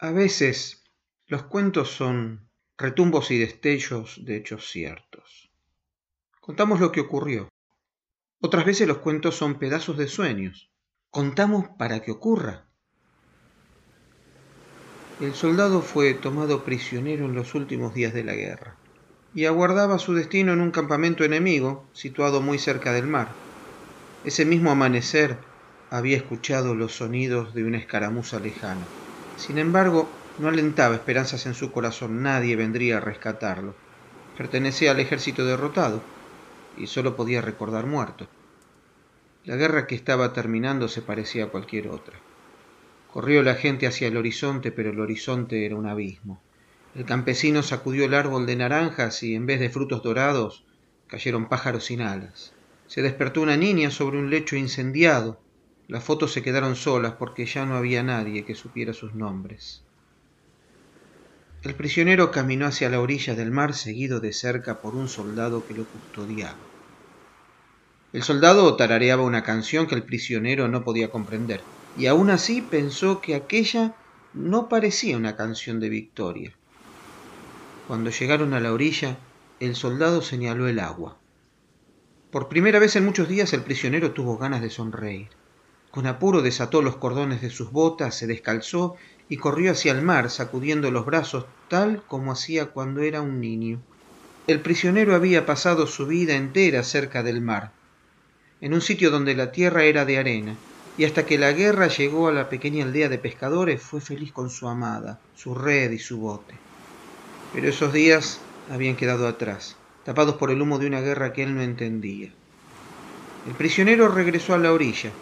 A veces los cuentos son retumbos y destellos de hechos ciertos. Contamos lo que ocurrió. Otras veces los cuentos son pedazos de sueños. Contamos para que ocurra. El soldado fue tomado prisionero en los últimos días de la guerra y aguardaba su destino en un campamento enemigo situado muy cerca del mar. Ese mismo amanecer había escuchado los sonidos de una escaramuza lejana. Sin embargo, no alentaba esperanzas en su corazón, nadie vendría a rescatarlo. Pertenecía al ejército derrotado y solo podía recordar muerto. La guerra que estaba terminando se parecía a cualquier otra. Corrió la gente hacia el horizonte, pero el horizonte era un abismo. El campesino sacudió el árbol de naranjas y en vez de frutos dorados cayeron pájaros sin alas. Se despertó una niña sobre un lecho incendiado. Las fotos se quedaron solas porque ya no había nadie que supiera sus nombres. El prisionero caminó hacia la orilla del mar seguido de cerca por un soldado que lo custodiaba. El soldado tarareaba una canción que el prisionero no podía comprender, y aún así pensó que aquella no parecía una canción de victoria. Cuando llegaron a la orilla, el soldado señaló el agua. Por primera vez en muchos días el prisionero tuvo ganas de sonreír. Con apuro desató los cordones de sus botas, se descalzó y corrió hacia el mar, sacudiendo los brazos tal como hacía cuando era un niño. El prisionero había pasado su vida entera cerca del mar, en un sitio donde la tierra era de arena, y hasta que la guerra llegó a la pequeña aldea de pescadores fue feliz con su amada, su red y su bote. Pero esos días habían quedado atrás, tapados por el humo de una guerra que él no entendía. El prisionero regresó a la orilla,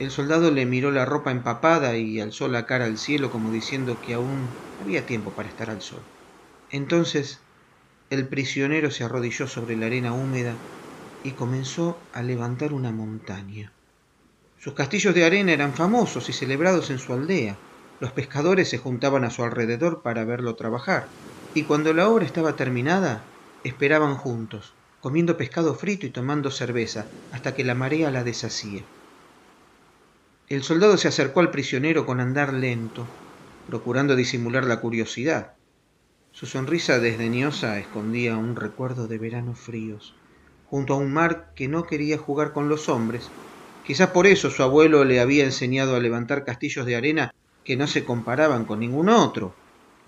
el soldado le miró la ropa empapada y alzó la cara al cielo como diciendo que aún había tiempo para estar al sol. Entonces el prisionero se arrodilló sobre la arena húmeda y comenzó a levantar una montaña. Sus castillos de arena eran famosos y celebrados en su aldea. Los pescadores se juntaban a su alrededor para verlo trabajar, y cuando la obra estaba terminada, esperaban juntos, comiendo pescado frito y tomando cerveza, hasta que la marea la deshacía. El soldado se acercó al prisionero con andar lento, procurando disimular la curiosidad. Su sonrisa desdeñosa escondía un recuerdo de veranos fríos, junto a un mar que no quería jugar con los hombres. Quizás por eso su abuelo le había enseñado a levantar castillos de arena que no se comparaban con ningún otro.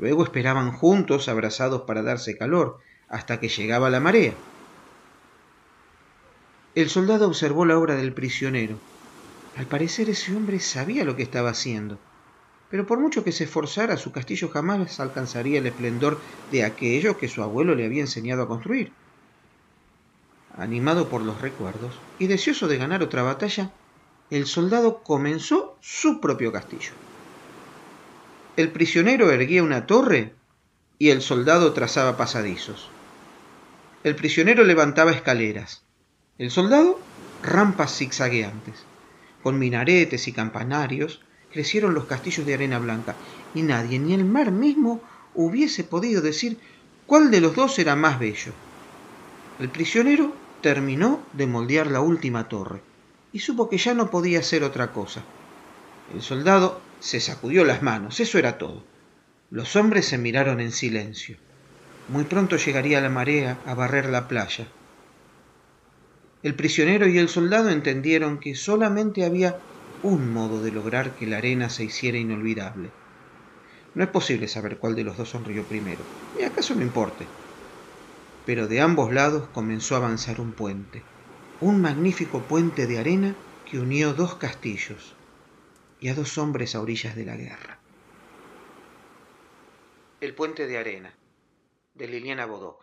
Luego esperaban juntos, abrazados para darse calor, hasta que llegaba la marea. El soldado observó la obra del prisionero al parecer ese hombre sabía lo que estaba haciendo, pero por mucho que se esforzara, su castillo jamás alcanzaría el esplendor de aquello que su abuelo le había enseñado a construir. Animado por los recuerdos y deseoso de ganar otra batalla, el soldado comenzó su propio castillo. El prisionero erguía una torre y el soldado trazaba pasadizos. El prisionero levantaba escaleras, el soldado rampas zigzagueantes. Con minaretes y campanarios crecieron los castillos de arena blanca, y nadie, ni el mar mismo, hubiese podido decir cuál de los dos era más bello. El prisionero terminó de moldear la última torre, y supo que ya no podía hacer otra cosa. El soldado se sacudió las manos, eso era todo. Los hombres se miraron en silencio. Muy pronto llegaría la marea a barrer la playa. El prisionero y el soldado entendieron que solamente había un modo de lograr que la arena se hiciera inolvidable. No es posible saber cuál de los dos sonrió primero, y acaso no importe. Pero de ambos lados comenzó a avanzar un puente, un magnífico puente de arena que unió dos castillos y a dos hombres a orillas de la guerra. El puente de arena, de Liliana Bodoc.